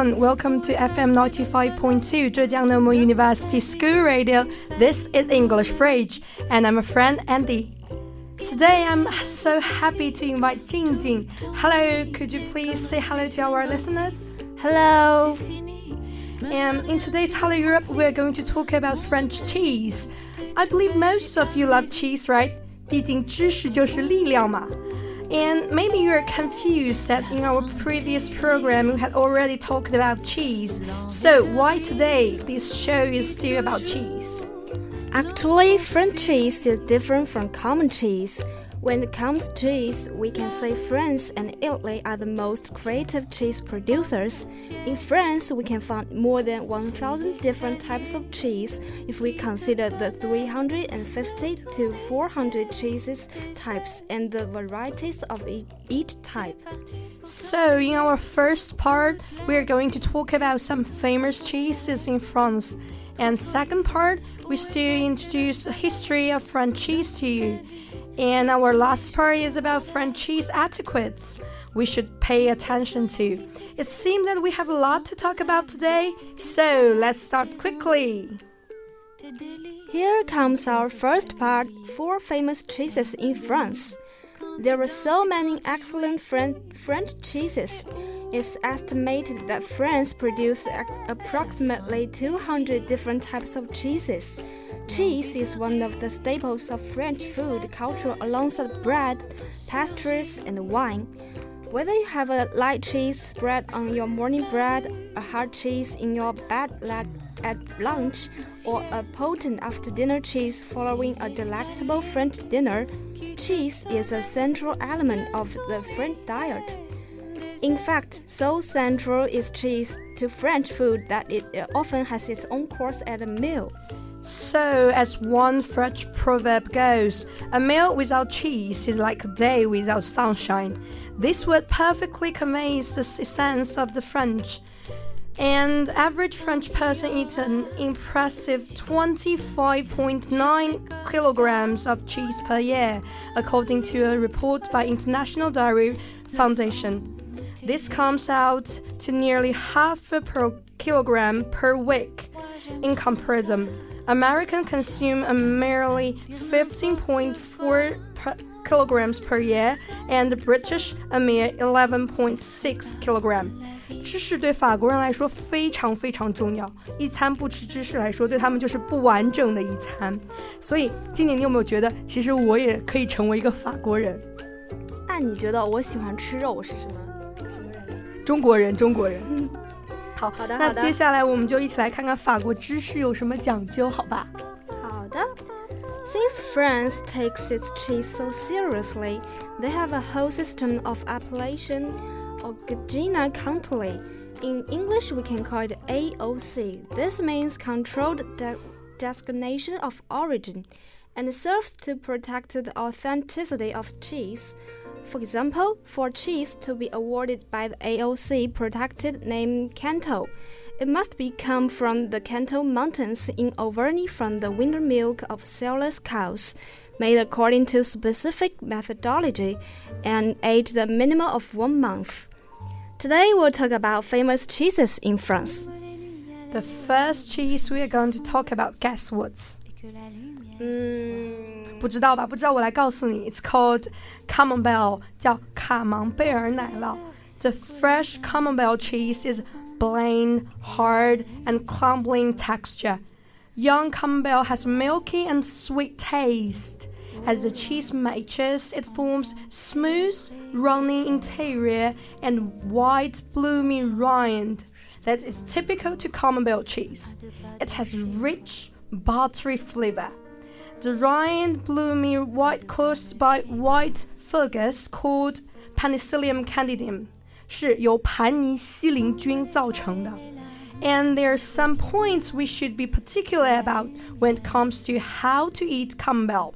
everyone. Welcome to FM 95.2 Zhejiang Normal University School Radio. This is English Bridge, and I'm a friend Andy. Today I'm so happy to invite Jing Jing. Hello, could you please say hello to our listeners? Hello. And in today's Hello Europe, we're going to talk about French cheese. I believe most of you love cheese, right? 毕竟知识就是力量嘛。 And maybe you're confused that in our previous program we had already talked about cheese. So why today this show is still about cheese? Actually, French cheese is different from common cheese. When it comes to cheese, we can say France and Italy are the most creative cheese producers. In France, we can find more than 1,000 different types of cheese if we consider the 350 to 400 cheeses types and the varieties of each type. So, in our first part, we are going to talk about some famous cheeses in France. And second part, we still introduce the history of French cheese to you. And our last part is about French cheese etiquettes we should pay attention to. It seems that we have a lot to talk about today, so let's start quickly. Here comes our first part four famous cheeses in France. There are so many excellent French cheeses. It's estimated that France produces approximately 200 different types of cheeses. Cheese is one of the staples of French food culture alongside bread, pastries, and wine. Whether you have a light cheese spread on your morning bread, a hard cheese in your bed at lunch, or a potent after dinner cheese following a delectable French dinner, cheese is a central element of the French diet. In fact, so central is cheese to French food that it often has its own course at a meal. So, as one French proverb goes, a meal without cheese is like a day without sunshine. This word perfectly conveys the essence of the French. And average French person eats an impressive 25.9 kilograms of cheese per year, according to a report by International Dairy Foundation. This comes out to nearly half a per kilogram per week. In comparison, Americans consume a merely 15.4 kilograms per year, and the British a mere 11.6 kilogram. 知识对法国人来说非常非常重要，一餐不吃知识来说，对他们就是不完整的一餐。所以，今年你有没有觉得，其实我也可以成为一个法国人？那你觉得我喜欢吃肉，我是什么什么人？ 中国人，中国人。好好的，那接下来我们就一起来看看法国知识有什么讲究，好吧？好的。Since France takes its cheese so seriously, they have a whole system of appellation Origine Country. In English, we can call it AOC. This means Controlled de Designation of Origin and serves to protect the authenticity of cheese. For example, for cheese to be awarded by the AOC protected name Cantal, it must be come from the Cantal Mountains in Auvergne from the winter milk of Salers cows, made according to specific methodology, and aged a minimum of one month. Today we'll talk about famous cheeses in France. The first cheese we are going to talk about, guess what? 嗯。不知道吧？不知道我来告诉你，It's called Camembert，叫卡芒贝尔奶酪。The fresh Camembert cheese is plain, hard, and crumbling texture. Young Camembert has milky and sweet taste. As the cheese matures, it forms smooth, runny interior and white, bloomy rind that is typical to Camembert cheese. It has rich, buttery flavor. The rind bloomy white caused by white fungus called Penicillium candidum，是由盘尼西林菌造成的。And there are some points we should be particular about when it comes to how to eat camembert.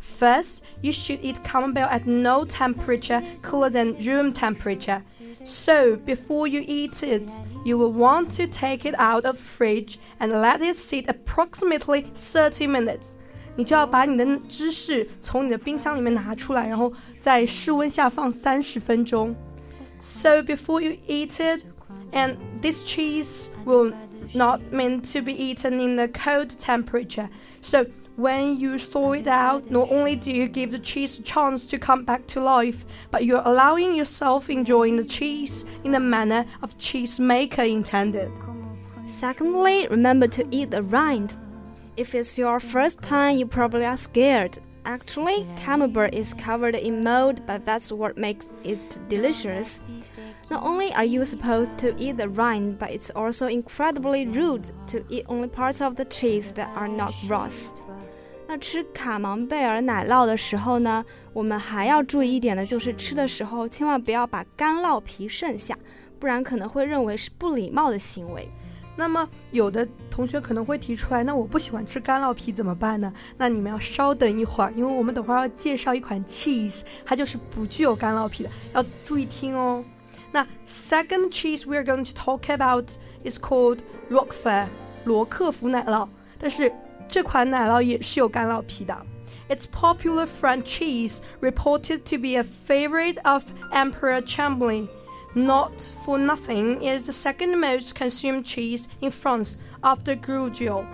First, you should eat camembert at no temperature cooler than room temperature. So, before you eat it, you will want to take it out of fridge and let it sit approximately 30 minutes. 你就要把你的芝士从你的冰箱里面拿出来，然后在室温下放三十分钟。So before you eat it, And this cheese will not meant to be eaten in a cold temperature. So when you thaw it out, not only do you give the cheese a chance to come back to life, but you're allowing yourself enjoying the cheese in the manner of cheese maker intended. Secondly, remember to eat the rind. If it's your first time, you probably are scared. Actually, camembert is covered in mold, but that's what makes it delicious. Not only are you supposed to eat the rind, but it's also incredibly rude to eat only parts of the cheese that are not raw. 那吃卡芒贝尔奶酪的时候呢，我们还要注意一点的，就是吃的时候千万不要把干酪皮剩下，不然可能会认为是不礼貌的行为。 那么有的同学可能会提出来，那我不喜欢吃干酪皮怎么办呢？那你们要稍等一会儿，因为我们等会儿要介绍一款 cheese，它就是不具有干酪皮的，要注意听哦。那 second cheese we are going to talk about is called Roquefort，罗克福奶酪，但是这款奶酪也是有干酪皮的。It's popular French cheese, reported to be a favorite of Emperor Chamberlain. Not for nothing, it is the second most consumed cheese in France after Gruyere.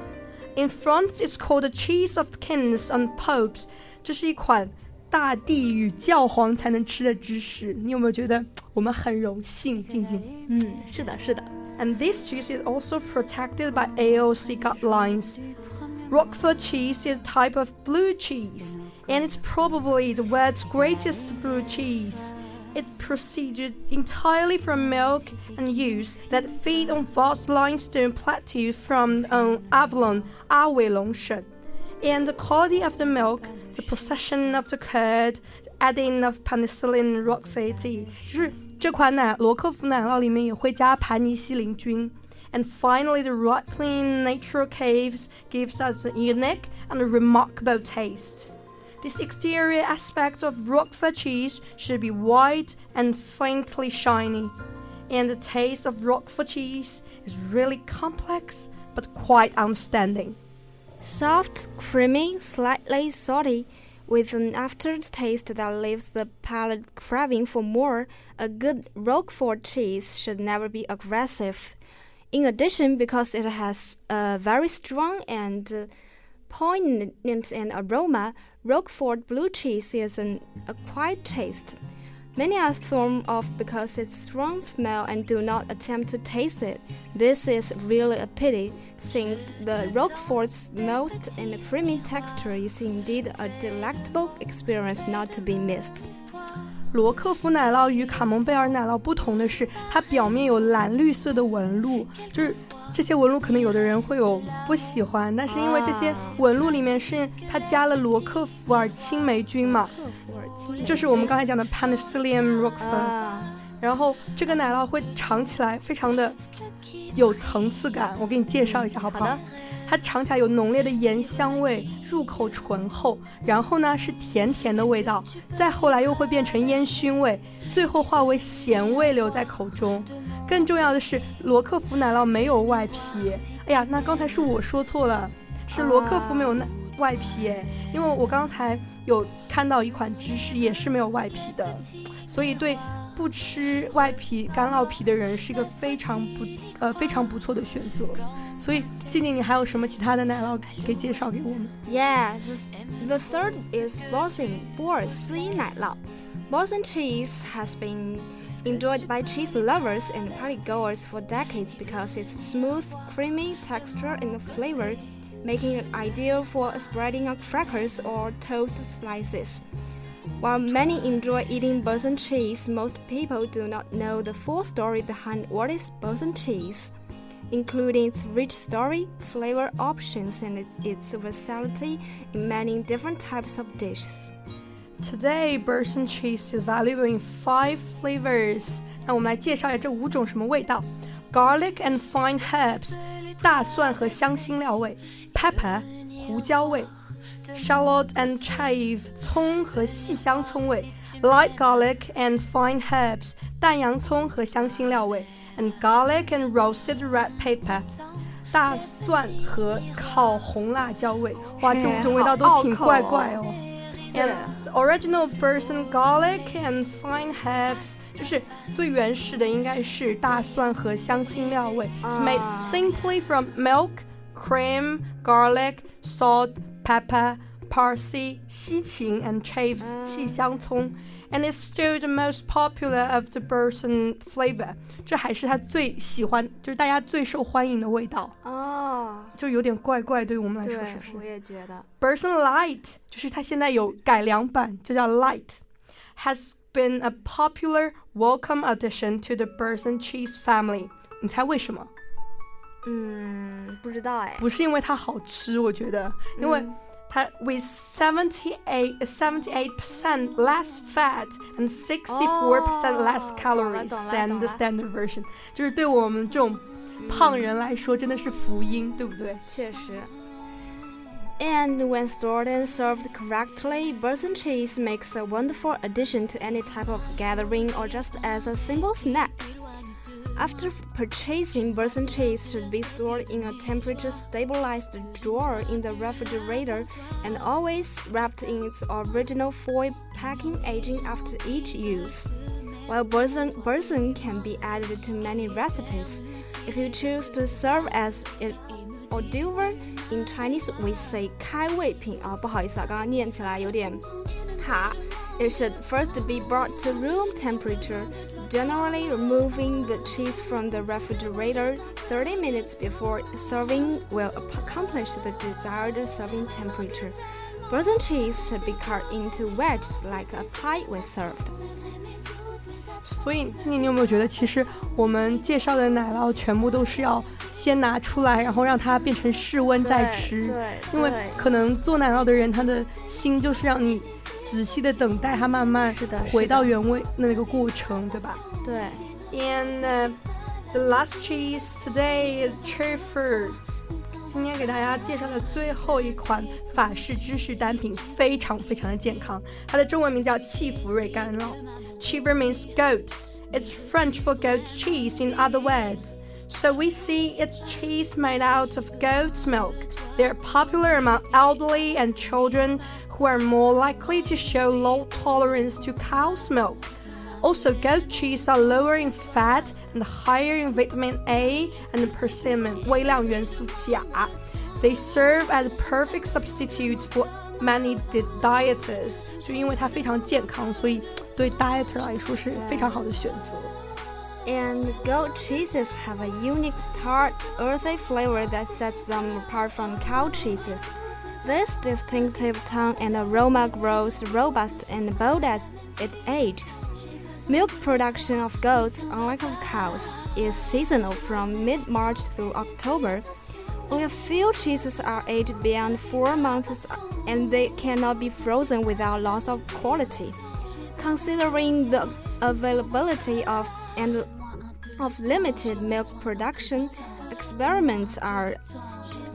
In France, it's called the cheese of kings and popes. 这是一款大地与教皇才能吃的芝士。你有没有觉得我们很荣幸？静静，嗯，是的，是的。And this cheese is also protected by AOC guidelines. Roquefort cheese is a type of blue cheese, and it's probably the world's greatest blue cheese. It proceeded entirely from milk and ewes that feed on vast limestone plateaus from um, Avalon, Aoilongshen. And the quality of the milk, the procession of the curd, the adding of Penicillium roqueforti And finally, the ripening natural caves gives us a unique and remarkable taste. This exterior aspect of Roquefort cheese should be white and faintly shiny. And the taste of Roquefort cheese is really complex but quite outstanding. Soft, creamy, slightly salty, with an aftertaste that leaves the palate craving for more, a good Roquefort cheese should never be aggressive. In addition, because it has a very strong and uh, poignant and aroma, Roquefort blue cheese is an acquired taste. Many are thrown off because its strong smell and do not attempt to taste it. This is really a pity, since the Roquefort's most and creamy texture is indeed a delectable experience not to be missed. 罗克福奶酪与卡蒙贝尔奶酪不同的是，它表面有蓝绿色的纹路，就是 这些纹路可能有的人会有不喜欢，但是因为这些纹路里面是它加了罗克福尔青霉菌嘛，就是我们刚才讲的 Penicillium roquefort，然后这个奶酪会尝起来非常的有层次感，我给你介绍一下好不好？它尝起来有浓烈的盐香味，入口醇厚，然后呢是甜甜的味道，再后来又会变成烟熏味，最后化为咸味留在口中。更重要的是，罗克福奶酪没有外皮。哎呀，那刚才是我说错了，是罗克福没有外皮哎，因为我刚才有看到一款芝士也是没有外皮的，所以对。不吃外皮干酪皮的人是一个非常不呃非常不错的选择。所以，静静，你还有什么其他的奶酪可以介绍给我们？Yeah, the, the third is Boursin 波尔斯伊奶酪。Boursin cheese has been enjoyed by cheese lovers and partygoers for decades because its smooth, creamy texture and flavor, making it ideal for spreading on crackers or toast slices. While many enjoy eating Boursin cheese, most people do not know the full story behind what is Boursin cheese, including its rich story, flavor options, and its, its versatility in many different types of dishes. Today, Boursin Cheese is valuing five flavors. 那我们来介绍一下这五种什么味道：garlic and fine herbs，大蒜和香辛料味；pepper，胡椒味；shallot and chive，葱和细香葱味；light garlic and fine herbs，淡洋葱和香辛料味；and garlic and roasted red pepper。大蒜和烤红辣椒味，哇，这五种味道都挺怪怪哦。and original Boursin garlic and fine herbs，就是最原始的应该是大蒜和香辛料味。It's ah. made simply from milk, cream, garlic, salt, pepper, parsley, 西芹 and chives，细香葱。Uh. Ah and it's still the most popular of the Boursin flavor。这还是他最喜欢，就是大家最受欢迎的味道。哦，就有点怪怪，对于我们来说是不是？我也觉得。Boursin Light 就是它现在有改良版，就叫 has been a popular welcome addition to the Boursin cheese family. family。你猜为什么？嗯，不知道哎。不是因为它好吃，我觉得，因为、嗯。with 78 78% less fat and 64% less calories than the standard version，就是对我们这种胖人来说真的是福音，对不对？确实。And when stored and served correctly, Burson cheese makes a wonderful addition to any type of gathering or just as a simple snack. After purchasing, Boursin cheese should be stored in a temperature-stabilized drawer in the refrigerator and always wrapped in its original foil packing agent after each use. While Boursin, can be added to many recipes, if you choose to serve as an d'oeuvre, in Chinese we say 开胃品啊，不好意思啊，刚刚念起来有点卡。it should first be brought to room temperature, generally removing the cheese from the refrigerator 30 minutes before serving will accomplish the desired serving temperature. Frozen cheese should be cut into wedges like a pie when served. 所以，今年你有没有觉得，其实我们介绍的奶酪全部都是要先拿出来，然后让它变成室温再吃？对，因为可能做奶酪的人，他的心就是让你 仔细的等待它慢慢是的回到原位那个过程，对吧？对。And、uh, the last cheese today is chèvre. 今天给大家介绍的最后一款法式芝士单品非常非常的健康，它的中文名叫气芙瑞干酪。Chèvre means goat. It's French for goat cheese in other words. So we see it's cheese made out of goat's milk. They're popular among elderly and children, who are more likely to show low tolerance to cow's milk. Also, goat cheese are lower in fat and higher in vitamin A and potassium 微量元素钾. They serve as a perfect substitute for many dieters，就因为它非常健康，所以对 dieter and goat cheeses have a unique tart, earthy flavor that sets them apart from cow cheeses. This distinctive tongue and aroma grows robust and bold as it ages. Milk production of goats, unlike of cows, is seasonal from mid-March through October. Only a few cheeses are aged beyond four months and they cannot be frozen without loss of quality. Considering the availability of and of limited milk production, experiments are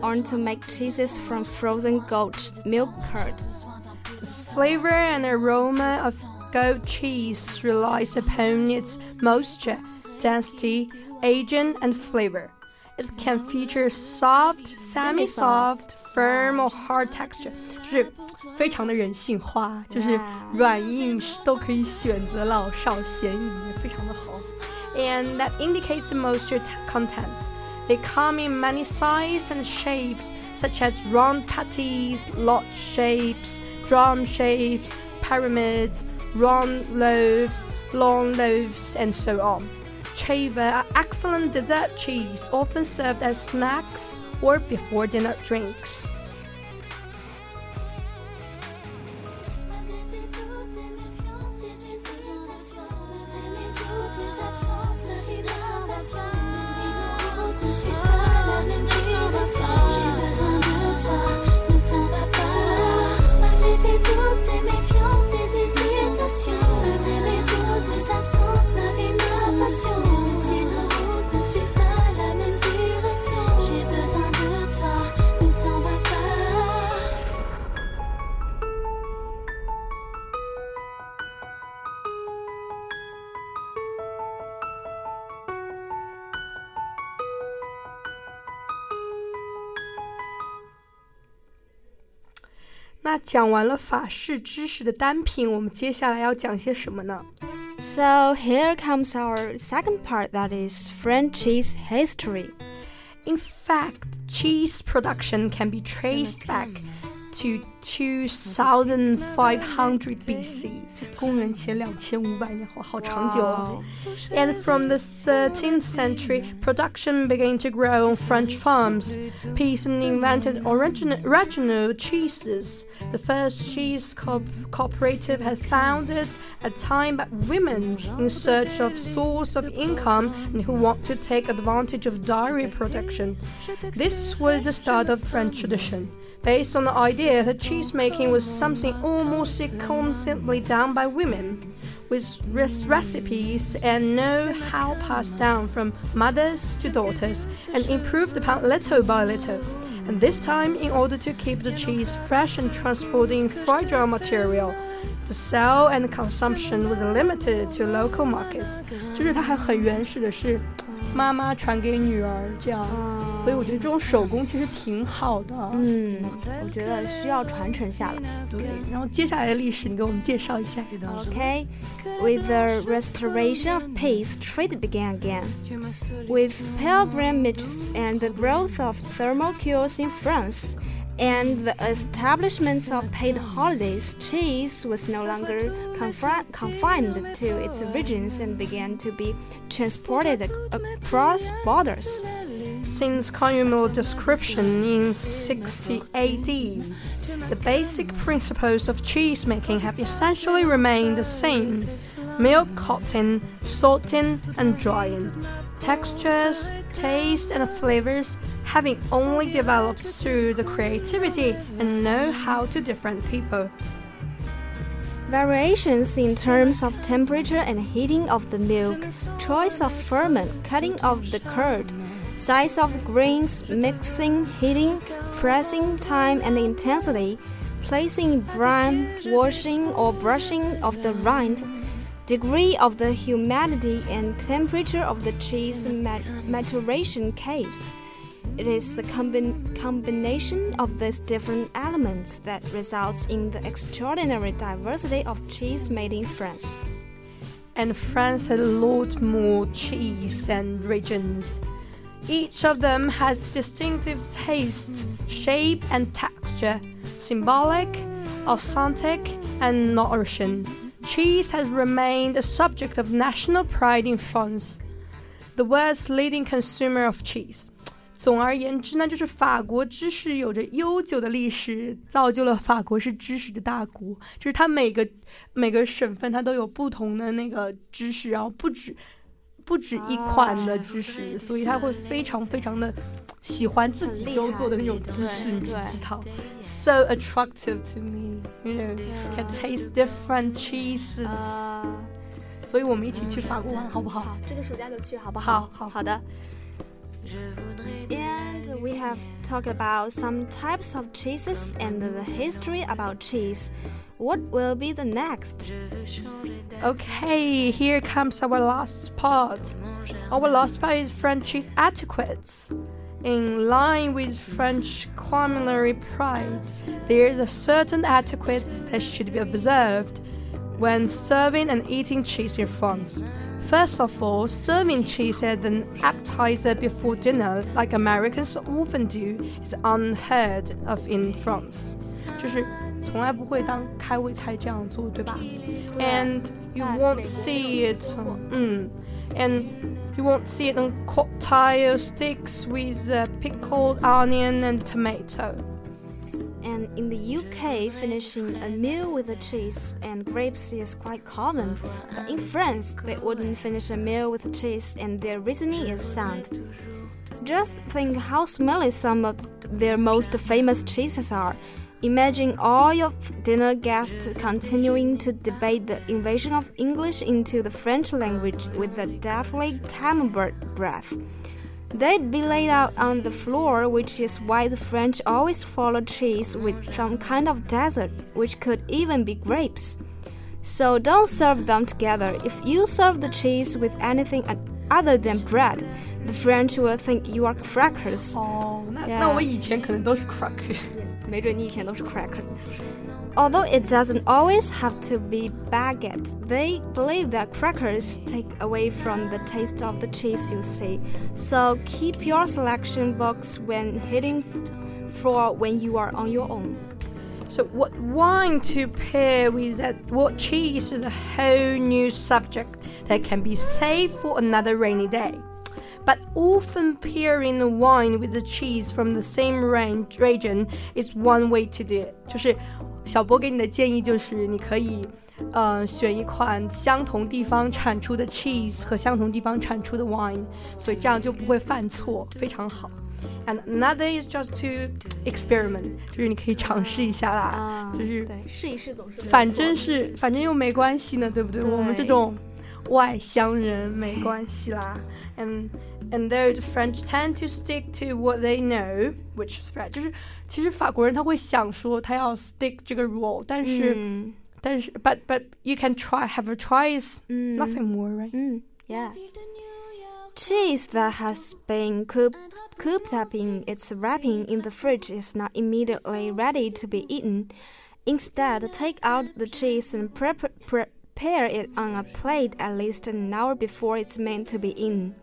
on to make cheeses from frozen goat milk curd. The flavor and aroma of goat cheese relies upon its moisture, density, aging, and flavor. It can feature soft, semi-soft, firm, or hard texture，就是非常的人性化，就是软硬都可以选择，老少咸宜，非常的好。And that indicates the moisture content. They come in many sizes and shapes, such as round patties, lot shapes, drum shapes, pyramids, round loaves, long loaves, and so on. Chèvre are excellent dessert cheese, often served as snacks or before dinner drinks. 那讲完了法式知识的单品，我们接下来要讲些什么呢？So here comes our second part that is French cheese history. In fact, cheese production can be traced back to 2500 BC，公元前两千五百年，哇，好长久哦。And from the 13th century, production began to grow on French farms. Payson invented original, regional cheeses. The first cheese co cooperative had founded at a time by women in search of source of income and who want to take advantage of dairy production. This was the start of French tradition based on the idea that cheese making was something almost exclusively done by women, with recipes and know-how passed down from mothers to daughters and improved upon little by little. And this time, in order to keep the cheese fresh and transporting fragile material, the sale and consumption was limited to local markets. 就是它还很原始的是。 妈妈传给女儿这样，所以我觉得这种手工其实挺好的。嗯，我觉得需要传承下来。对，然后接下来的历史你给我们介绍一下。Okay, with the restoration of peace, trade began again. With pilgrimages and the growth of thermocules in France and the establishment of paid holidays, cheese was no longer confined to its regions and began to be transported across borders. Since Columella's description in 60 AD, the basic principles of cheese making have essentially remained the same milk cotton, salting, and drying. Textures, taste, and flavors having only developed through the creativity and know-how to different people. Variations in terms of temperature and heating of the milk, choice of ferment, cutting of the curd, size of grains, mixing, heating, pressing time and intensity, placing brine, washing or brushing of the rind, degree of the humidity and temperature of the cheese maturation caves. It is the combi combination of these different elements that results in the extraordinary diversity of cheese made in France. And France has a lot more cheese and regions. Each of them has distinctive tastes, shape, and texture, symbolic, authentic, and nourishing Cheese has remained a subject of national pride in France, the world's leading consumer of cheese. 总而言之呢，就是法国知识有着悠久的历史，造就了法国是知识的大国。就是它每个每个省份它都有不同的那个知识，然后不止 不止一款的芝士，所以他会非常非常的喜欢自己都做的那种芝士，你知道？So attractive to me, you know, can taste different cheeses. 所以我们一起去法国玩好不好？这个暑假就去好不好？好好好的。We have talked about some types of cheeses and the history about cheese. What will be the next? Okay, here comes our last part. Our last part is French cheese etiquettes. In line with French culinary pride, there is a certain etiquette that should be observed when serving and eating cheese in France. First of all, serving cheese as an appetizer before dinner, like Americans often do, is unheard of in France. 就是从来不会当开胃菜这样做，对吧？And you won't see it, 嗯，and you won't see it on cocktail sticks with uh, pickled onion and tomato. And in the UK, finishing a meal with a cheese and grapes is quite common. But in France, they wouldn't finish a meal with a cheese, and their reasoning is sound. Just think how smelly some of their most famous cheeses are. Imagine all your dinner guests continuing to debate the invasion of English into the French language with a deathly camembert breath. They'd be laid out on the floor, which is why the French always follow cheese with some kind of dessert, which could even be grapes. So don't serve them together. If you serve the cheese with anything other than bread, the French will think you are crackers. Oh, 那那我以前可能都是 cracker。 没准你以前都是 cracker。 Although it doesn't always have to be baguette, they believe that crackers take away from the taste of the cheese you see. So keep your selection box when hitting for when you are on your own. So, what wine to pair with that? What cheese is a whole new subject that can be saved for another rainy day. But often pairing the wine with the cheese from the same range, region is one way to do it. 就是小波给你的建议就是，你可以，呃，选一款相同地方产出的 cheese 和相同地方产出的 wine，所以这样就不会犯错，非常好。And another is just to experiment，就是你可以尝试一下啦，就是对试一试总是反正是反正又没关系呢，对不对？我们这种外乡人没关系啦。And and though the French tend to stick to what they know, which is right，就是其实法国人他会想说他要 stick 这个 rule，但是、嗯但是 but but you can try have a try is 嗯 nothing more, right? 嗯，Yeah. Cheese that has been cooped, cooped up in its wrapping in the fridge is not immediately ready to be eaten. Instead, take out the cheese and prep, prepare it on a plate at least an hour before it's meant to be eaten.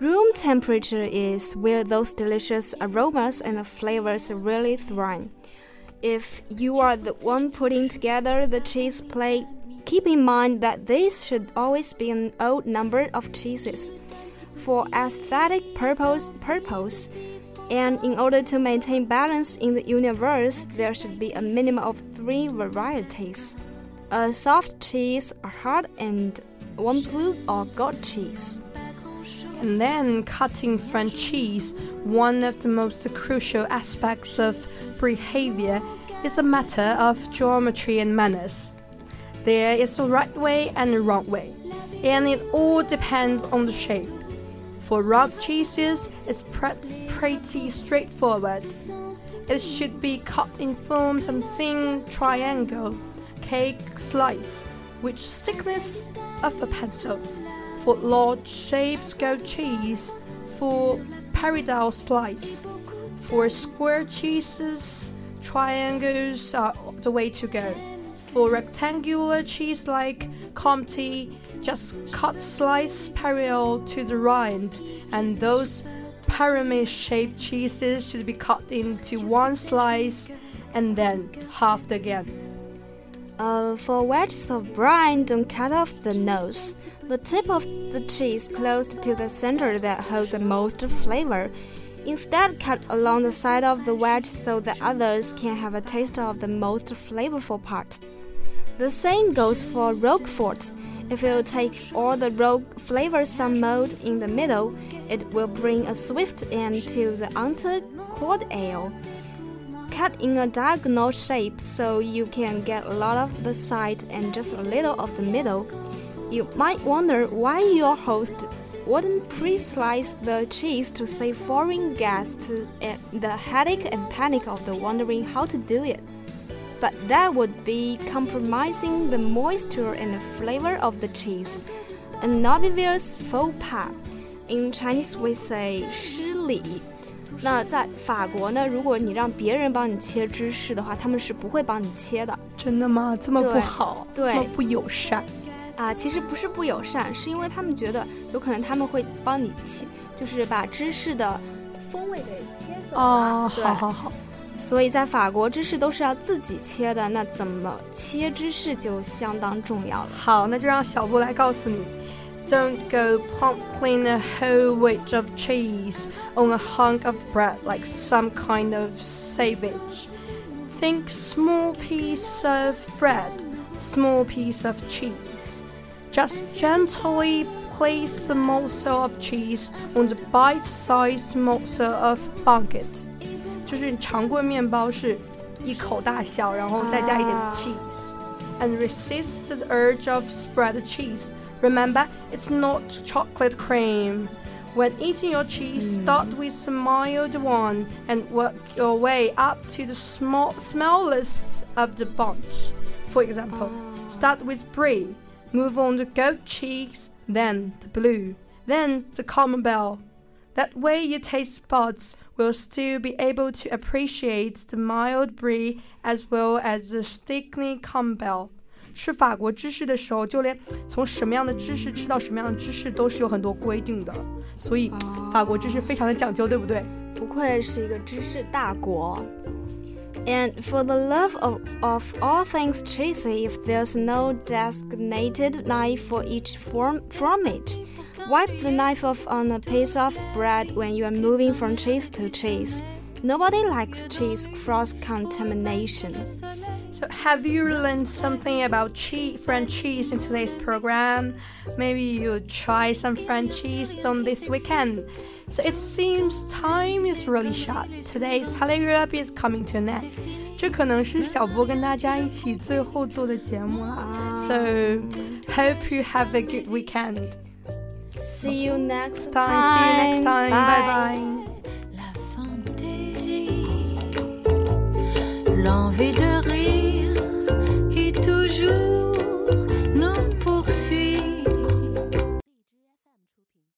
Room temperature is where those delicious aromas and flavors really thrive. If you are the one putting together the cheese plate, keep in mind that this should always be an odd number of cheeses. For aesthetic purpose, purpose, and in order to maintain balance in the universe, there should be a minimum of three varieties: a soft cheese, a hard, and one blue or goat cheese. And then cutting French cheese, one of the most crucial aspects of behavior, is a matter of geometry and manners. There is a right way and a wrong way, and it all depends on the shape. For rock cheeses, it's pre- pretty straightforward. It should be cut in forms of thin triangle, cake slice, which thickness of a pencil. For large shaped goat cheese, for pyramidal slice. For square cheeses, triangles are the way to go. For rectangular cheese like Comté, just cut slice parallel to the rind, and those pyramid shaped cheeses should be cut into one slice and then halved again. Uh, for wedges of brie, don't cut off the nose. The tip of the cheese close to the center that holds the most flavor. Instead, cut along the side of the wedge so the others can have a taste of the most flavorful part. The same goes for Roquefort. If you take all the rogue flavors some mold in the middle, it will bring a swift end to the uncored ale. Cut in a diagonal shape so you can get a lot of the side and just a little of the middle. You might wonder why your host wouldn't pre-slice the cheese to save foreign guests the headache and panic of the wondering how to do it but that would be compromising the moisture and the flavor of the cheese. An obvious faux pas. In Chinese, we say 失礼。那在法国呢？如果你让别人帮你切芝士的话，他们是不会帮你切的。真的吗？这么不好，对，这么不友善啊！其实不是不友善，是因为他们觉得有可能他们会帮你切，就是把芝士的风味给切走哦，好好好。所以在法国，芝士都是要自己切的，那怎么切芝士就相当重要了。好，那就让小布来告诉你。Don't go pumping a whole wedge of cheese on a hunk of bread like some kind of savage. Think small piece of bread, small piece of cheese. Just gently place the morsel of cheese on the bite-sized morsel of baguette. 就是长棍面包是一口大小，然后再加一点 and resist the urge of spread cheese。Remember, it's not chocolate cream. When eating your cheese, hmm. start with some mild one and work your way up to the small, smallest of the bunch. For example, ah. start with brie, move on to goat cheese, then the blue, then the camembert, That way, your taste buds will still be able to appreciate the mild brie as well as the sticky camembert. 吃法国芝士的时候，就连从什么样的芝士吃到什么样的芝士都是有很多规定的，所以法国芝士非常的讲究，对不对？不愧是一个芝士大国。And for the love of, of all things cheesy, if there's no designated knife for each form from it, wipe the knife off on a piece of bread when you are moving from cheese to cheese. Nobody likes cheese cross contamination. So, have you learned something about cheese, French cheese in today's program? Maybe you try some French cheese on this weekend. So, it seems time is really short. Today's Hello Europe is coming to an end. 这可能是小波跟大家一起最后做的节目啦。So, hope you have a good weekend. See you next time. time. See you next time. Bye bye. l'envie de rire.